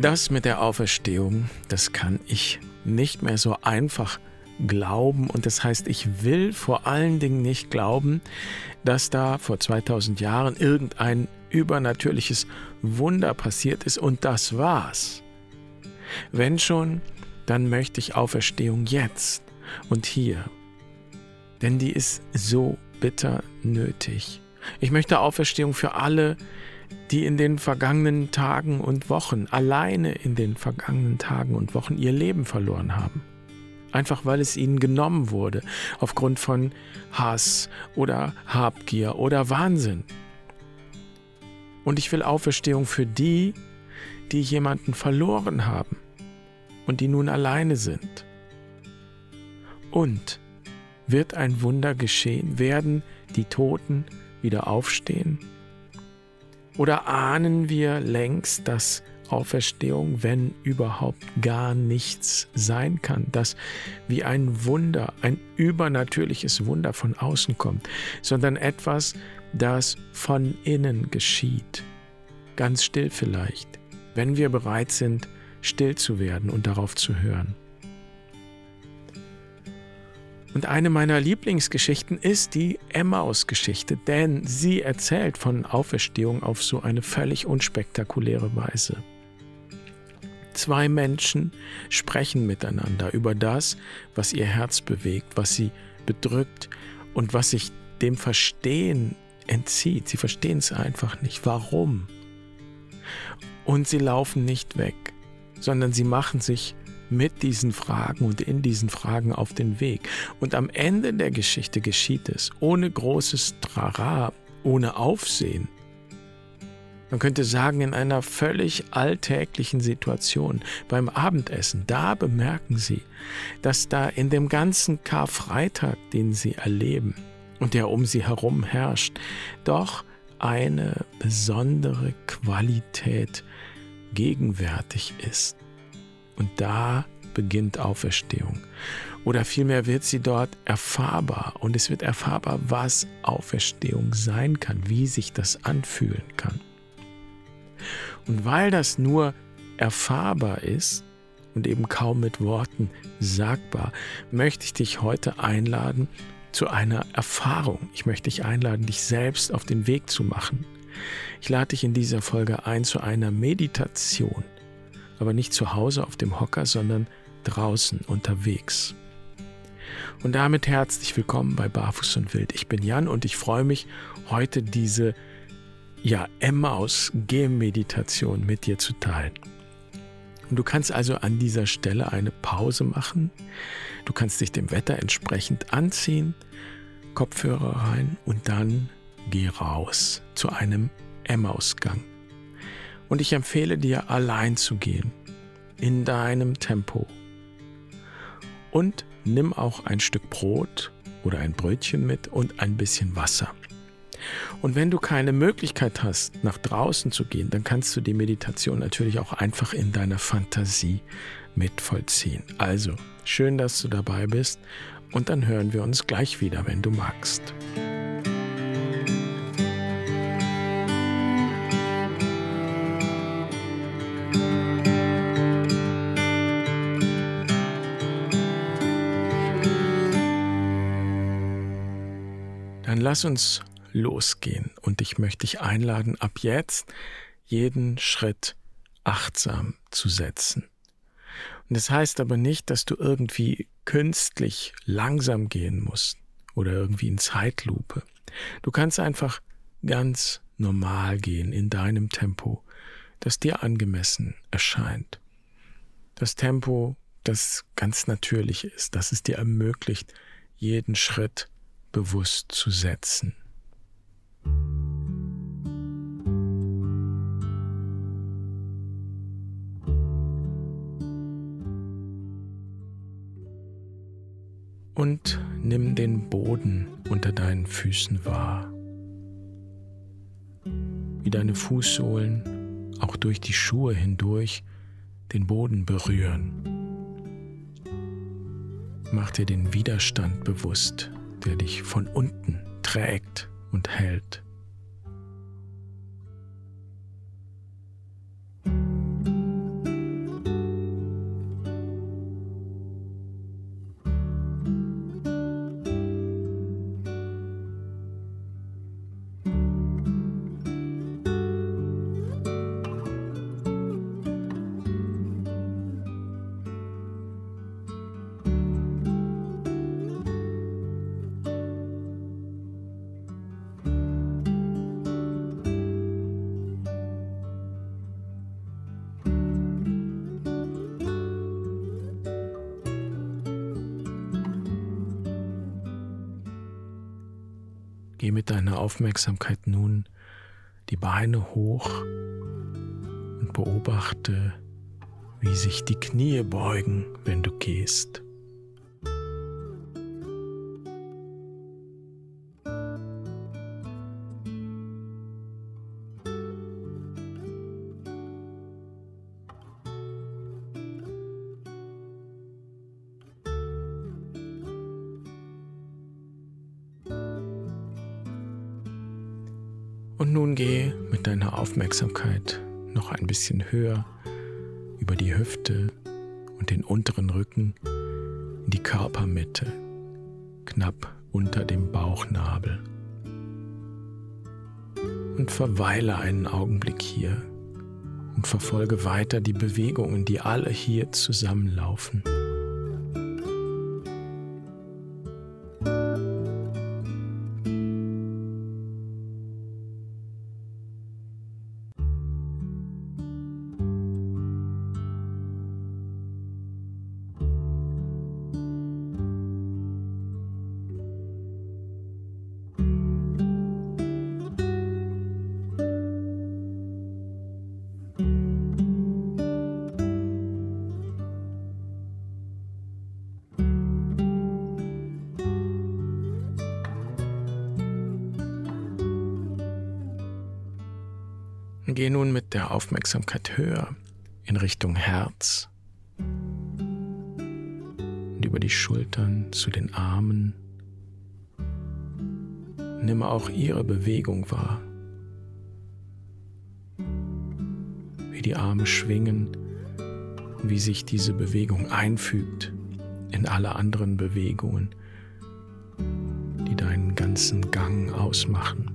Das mit der Auferstehung, das kann ich nicht mehr so einfach glauben. Und das heißt, ich will vor allen Dingen nicht glauben, dass da vor 2000 Jahren irgendein übernatürliches Wunder passiert ist und das war's. Wenn schon, dann möchte ich Auferstehung jetzt und hier. Denn die ist so bitter nötig. Ich möchte Auferstehung für alle, die in den vergangenen Tagen und Wochen, alleine in den vergangenen Tagen und Wochen ihr Leben verloren haben. Einfach weil es ihnen genommen wurde, aufgrund von Hass oder Habgier oder Wahnsinn. Und ich will Auferstehung für die, die jemanden verloren haben und die nun alleine sind. Und wird ein Wunder geschehen? Werden die Toten wieder aufstehen? Oder ahnen wir längst, dass Auferstehung, wenn überhaupt gar nichts sein kann, dass wie ein Wunder, ein übernatürliches Wunder von außen kommt, sondern etwas, das von innen geschieht. Ganz still vielleicht, wenn wir bereit sind, still zu werden und darauf zu hören. Und eine meiner Lieblingsgeschichten ist die Emmaus-Geschichte, denn sie erzählt von Auferstehung auf so eine völlig unspektakuläre Weise. Zwei Menschen sprechen miteinander über das, was ihr Herz bewegt, was sie bedrückt und was sich dem Verstehen entzieht. Sie verstehen es einfach nicht. Warum? Und sie laufen nicht weg, sondern sie machen sich mit diesen Fragen und in diesen Fragen auf den Weg. Und am Ende der Geschichte geschieht es ohne großes Trara, ohne Aufsehen. Man könnte sagen, in einer völlig alltäglichen Situation beim Abendessen, da bemerken Sie, dass da in dem ganzen Karfreitag, den Sie erleben und der um Sie herum herrscht, doch eine besondere Qualität gegenwärtig ist. Und da beginnt Auferstehung. Oder vielmehr wird sie dort erfahrbar und es wird erfahrbar, was Auferstehung sein kann, wie sich das anfühlen kann. Und weil das nur erfahrbar ist und eben kaum mit Worten sagbar, möchte ich dich heute einladen zu einer Erfahrung. Ich möchte dich einladen, dich selbst auf den Weg zu machen. Ich lade dich in dieser Folge ein zu einer Meditation aber nicht zu Hause auf dem Hocker, sondern draußen unterwegs. Und damit herzlich willkommen bei Barfuß und Wild. Ich bin Jan und ich freue mich, heute diese ja, Emmaus-Gehmeditation mit dir zu teilen. Und du kannst also an dieser Stelle eine Pause machen. Du kannst dich dem Wetter entsprechend anziehen, Kopfhörer rein und dann geh raus zu einem Emmausgang. Und ich empfehle dir, allein zu gehen, in deinem Tempo. Und nimm auch ein Stück Brot oder ein Brötchen mit und ein bisschen Wasser. Und wenn du keine Möglichkeit hast, nach draußen zu gehen, dann kannst du die Meditation natürlich auch einfach in deiner Fantasie mit vollziehen. Also, schön, dass du dabei bist und dann hören wir uns gleich wieder, wenn du magst. Lass uns losgehen und ich möchte dich einladen, ab jetzt jeden Schritt achtsam zu setzen. Und das heißt aber nicht, dass du irgendwie künstlich langsam gehen musst oder irgendwie in Zeitlupe. Du kannst einfach ganz normal gehen in deinem Tempo, das dir angemessen erscheint. Das Tempo, das ganz natürlich ist, das es dir ermöglicht, jeden Schritt bewusst zu setzen. Und nimm den Boden unter deinen Füßen wahr, wie deine Fußsohlen auch durch die Schuhe hindurch den Boden berühren. Mach dir den Widerstand bewusst, der dich von unten trägt und hält. Geh mit deiner Aufmerksamkeit nun die Beine hoch und beobachte, wie sich die Knie beugen, wenn du gehst. Und nun geh mit deiner Aufmerksamkeit noch ein bisschen höher über die Hüfte und den unteren Rücken in die Körpermitte, knapp unter dem Bauchnabel. Und verweile einen Augenblick hier und verfolge weiter die Bewegungen, die alle hier zusammenlaufen. Geh nun mit der Aufmerksamkeit höher in Richtung Herz und über die Schultern zu den Armen. Nimm auch ihre Bewegung wahr, wie die Arme schwingen und wie sich diese Bewegung einfügt in alle anderen Bewegungen, die deinen ganzen Gang ausmachen.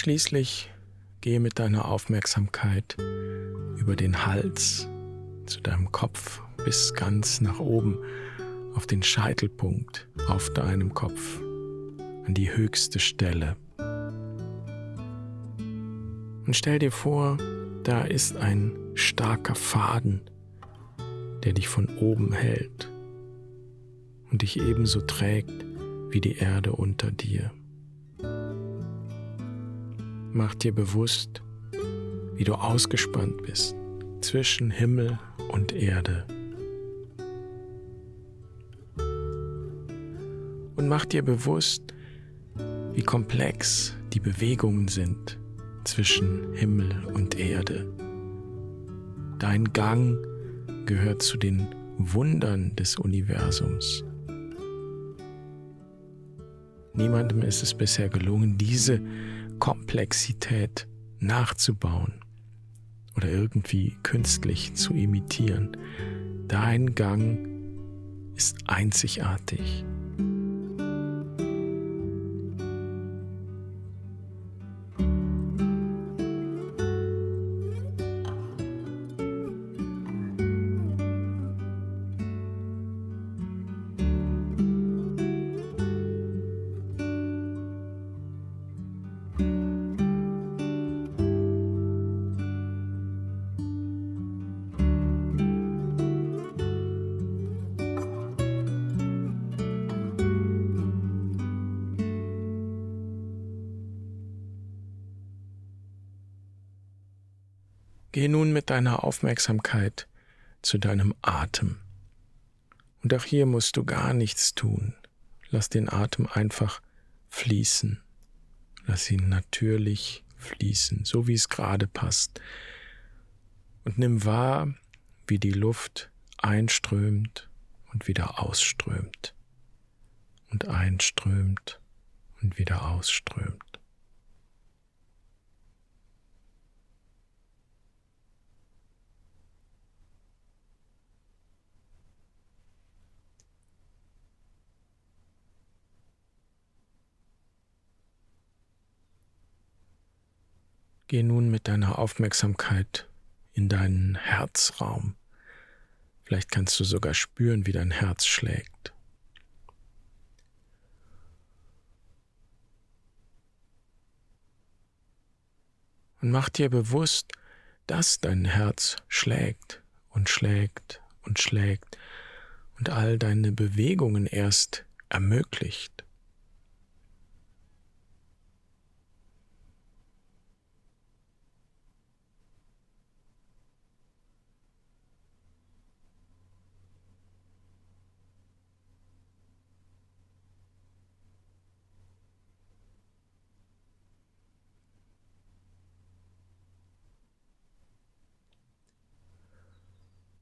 Schließlich gehe mit deiner Aufmerksamkeit über den Hals zu deinem Kopf bis ganz nach oben auf den Scheitelpunkt auf deinem Kopf, an die höchste Stelle. Und stell dir vor, da ist ein starker Faden, der dich von oben hält und dich ebenso trägt wie die Erde unter dir. Mach dir bewusst, wie du ausgespannt bist zwischen Himmel und Erde. Und mach dir bewusst, wie komplex die Bewegungen sind zwischen Himmel und Erde. Dein Gang gehört zu den Wundern des Universums. Niemandem ist es bisher gelungen, diese Komplexität nachzubauen oder irgendwie künstlich zu imitieren. Dein Gang ist einzigartig. Geh nun mit deiner Aufmerksamkeit zu deinem Atem. Und auch hier musst du gar nichts tun. Lass den Atem einfach fließen. Lass ihn natürlich fließen, so wie es gerade passt. Und nimm wahr, wie die Luft einströmt und wieder ausströmt. Und einströmt und wieder ausströmt. Geh nun mit deiner Aufmerksamkeit in deinen Herzraum. Vielleicht kannst du sogar spüren, wie dein Herz schlägt. Und mach dir bewusst, dass dein Herz schlägt und schlägt und schlägt und all deine Bewegungen erst ermöglicht.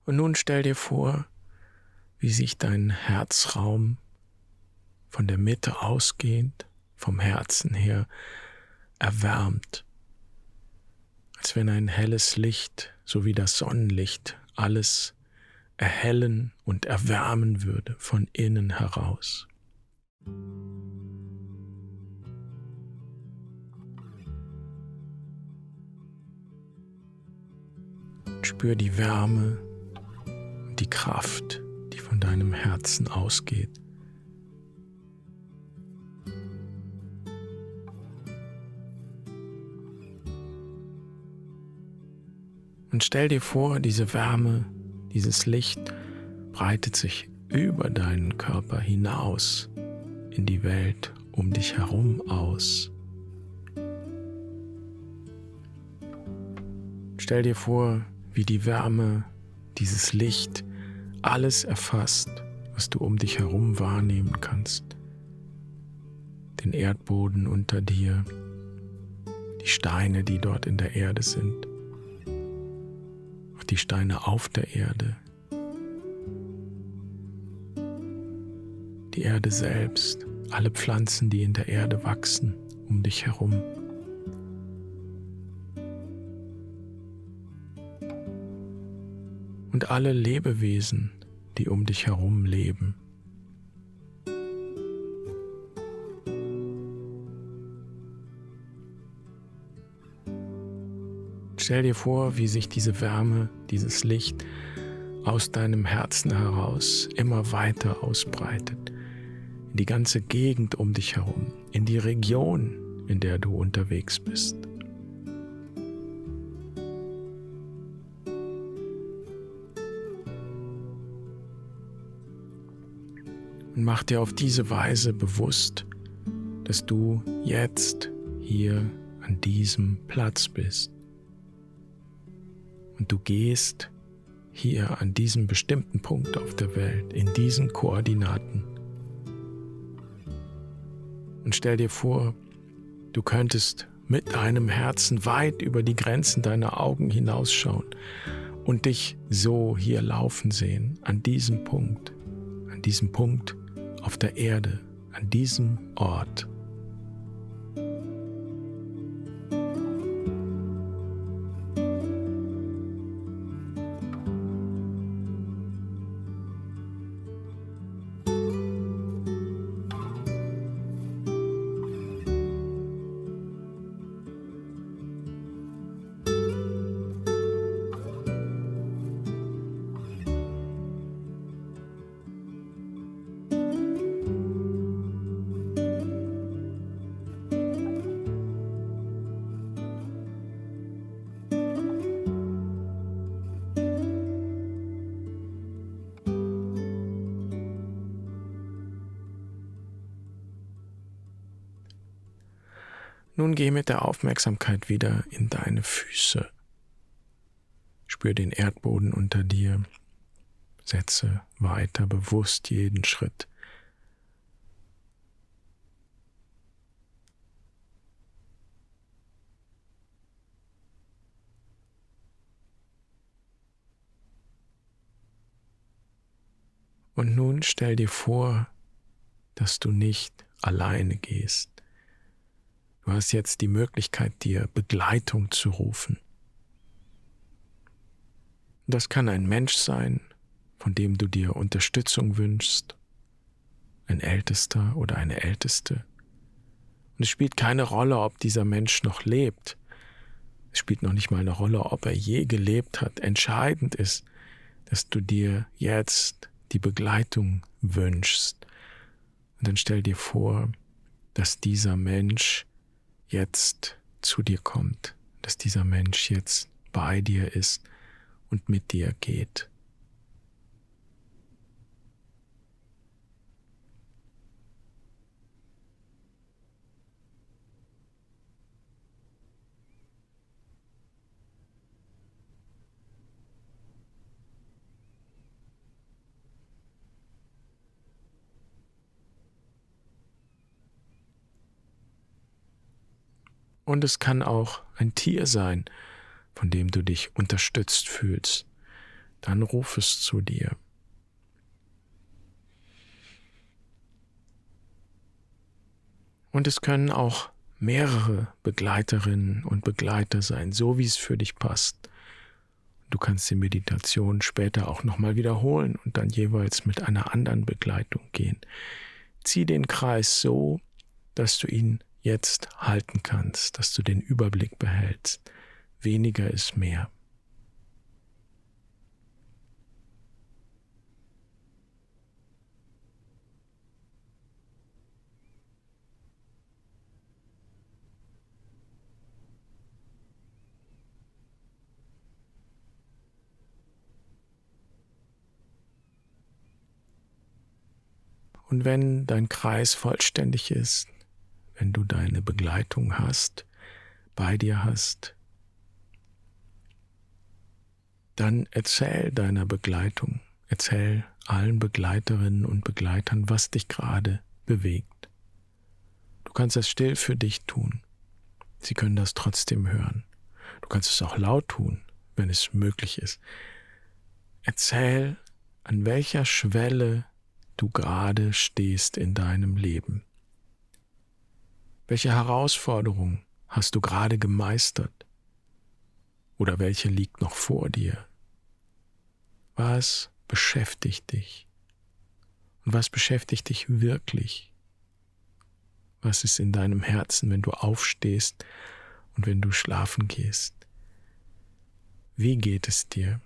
Und nun stell dir vor, wie sich dein Herzraum von der Mitte ausgehend, vom Herzen her, erwärmt, als wenn ein helles Licht, so wie das Sonnenlicht, alles erhellen und erwärmen würde von innen heraus. Spür die Wärme die Kraft, die von deinem Herzen ausgeht. Und stell dir vor, diese Wärme, dieses Licht breitet sich über deinen Körper hinaus in die Welt um dich herum aus. Stell dir vor, wie die Wärme, dieses Licht alles erfasst, was du um dich herum wahrnehmen kannst. Den Erdboden unter dir, die Steine, die dort in der Erde sind, auch die Steine auf der Erde, die Erde selbst, alle Pflanzen, die in der Erde wachsen um dich herum. Und alle Lebewesen, die um dich herum leben. Stell dir vor, wie sich diese Wärme, dieses Licht aus deinem Herzen heraus immer weiter ausbreitet, in die ganze Gegend um dich herum, in die Region, in der du unterwegs bist. Und mach dir auf diese Weise bewusst, dass du jetzt hier an diesem Platz bist. Und du gehst hier an diesem bestimmten Punkt auf der Welt, in diesen Koordinaten. Und stell dir vor, du könntest mit deinem Herzen weit über die Grenzen deiner Augen hinausschauen und dich so hier laufen sehen, an diesem Punkt, an diesem Punkt, auf der Erde, an diesem Ort. Nun geh mit der Aufmerksamkeit wieder in deine Füße. Spür den Erdboden unter dir. Setze weiter bewusst jeden Schritt. Und nun stell dir vor, dass du nicht alleine gehst. Du hast jetzt die Möglichkeit, dir Begleitung zu rufen. Das kann ein Mensch sein, von dem du dir Unterstützung wünschst, ein Ältester oder eine Älteste. Und es spielt keine Rolle, ob dieser Mensch noch lebt. Es spielt noch nicht mal eine Rolle, ob er je gelebt hat. Entscheidend ist, dass du dir jetzt die Begleitung wünschst. Und dann stell dir vor, dass dieser Mensch jetzt zu dir kommt, dass dieser Mensch jetzt bei dir ist und mit dir geht. Und es kann auch ein Tier sein, von dem du dich unterstützt fühlst. Dann ruf es zu dir. Und es können auch mehrere Begleiterinnen und Begleiter sein, so wie es für dich passt. Du kannst die Meditation später auch nochmal wiederholen und dann jeweils mit einer anderen Begleitung gehen. Zieh den Kreis so, dass du ihn jetzt halten kannst, dass du den Überblick behältst. Weniger ist mehr. Und wenn dein Kreis vollständig ist, wenn du deine Begleitung hast, bei dir hast, dann erzähl deiner Begleitung, erzähl allen Begleiterinnen und Begleitern, was dich gerade bewegt. Du kannst das still für dich tun. Sie können das trotzdem hören. Du kannst es auch laut tun, wenn es möglich ist. Erzähl, an welcher Schwelle du gerade stehst in deinem Leben. Welche Herausforderung hast du gerade gemeistert? Oder welche liegt noch vor dir? Was beschäftigt dich? Und was beschäftigt dich wirklich? Was ist in deinem Herzen, wenn du aufstehst und wenn du schlafen gehst? Wie geht es dir?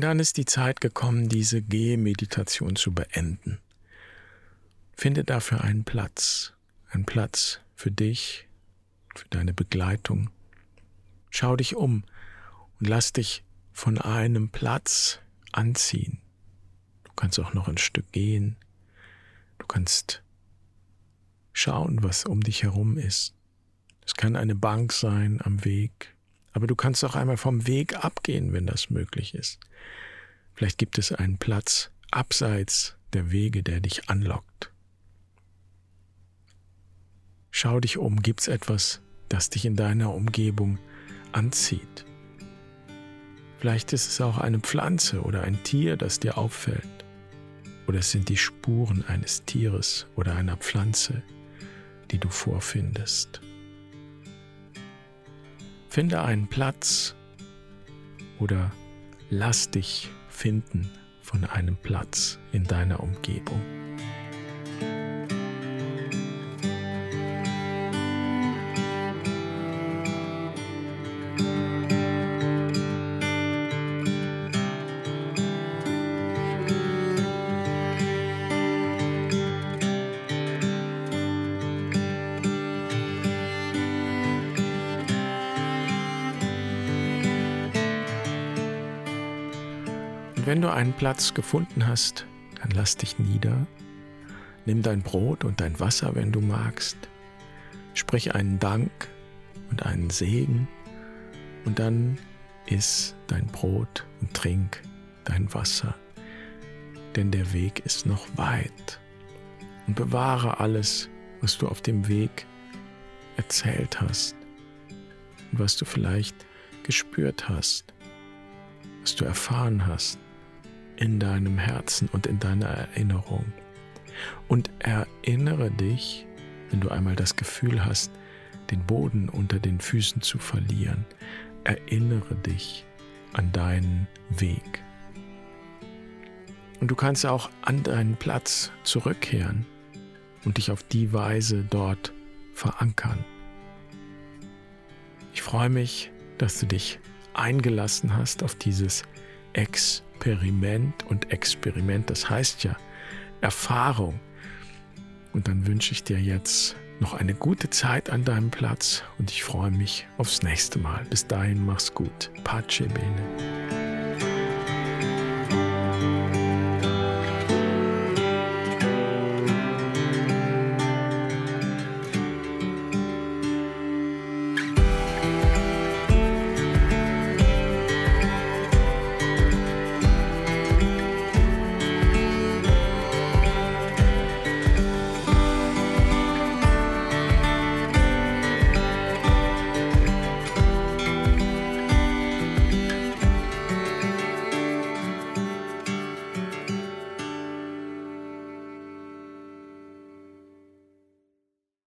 Und dann ist die Zeit gekommen, diese Gehmeditation zu beenden. Finde dafür einen Platz, einen Platz für dich, für deine Begleitung. Schau dich um und lass dich von einem Platz anziehen. Du kannst auch noch ein Stück gehen. Du kannst schauen, was um dich herum ist. Es kann eine Bank sein am Weg, aber du kannst auch einmal vom Weg abgehen, wenn das möglich ist. Vielleicht gibt es einen Platz abseits der Wege, der dich anlockt. Schau dich um, gibt es etwas, das dich in deiner Umgebung anzieht? Vielleicht ist es auch eine Pflanze oder ein Tier, das dir auffällt. Oder es sind die Spuren eines Tieres oder einer Pflanze, die du vorfindest. Finde einen Platz oder lass dich finden von einem Platz in deiner Umgebung. Wenn du einen Platz gefunden hast, dann lass dich nieder, nimm dein Brot und dein Wasser, wenn du magst, sprich einen Dank und einen Segen. Und dann iss dein Brot und trink dein Wasser, denn der Weg ist noch weit. Und bewahre alles, was du auf dem Weg erzählt hast. Und was du vielleicht gespürt hast, was du erfahren hast in deinem Herzen und in deiner Erinnerung. Und erinnere dich, wenn du einmal das Gefühl hast, den Boden unter den Füßen zu verlieren, erinnere dich an deinen Weg. Und du kannst auch an deinen Platz zurückkehren und dich auf die Weise dort verankern. Ich freue mich, dass du dich eingelassen hast auf dieses Experiment und Experiment, das heißt ja Erfahrung. Und dann wünsche ich dir jetzt noch eine gute Zeit an deinem Platz und ich freue mich aufs nächste Mal. Bis dahin mach's gut. Pace bene.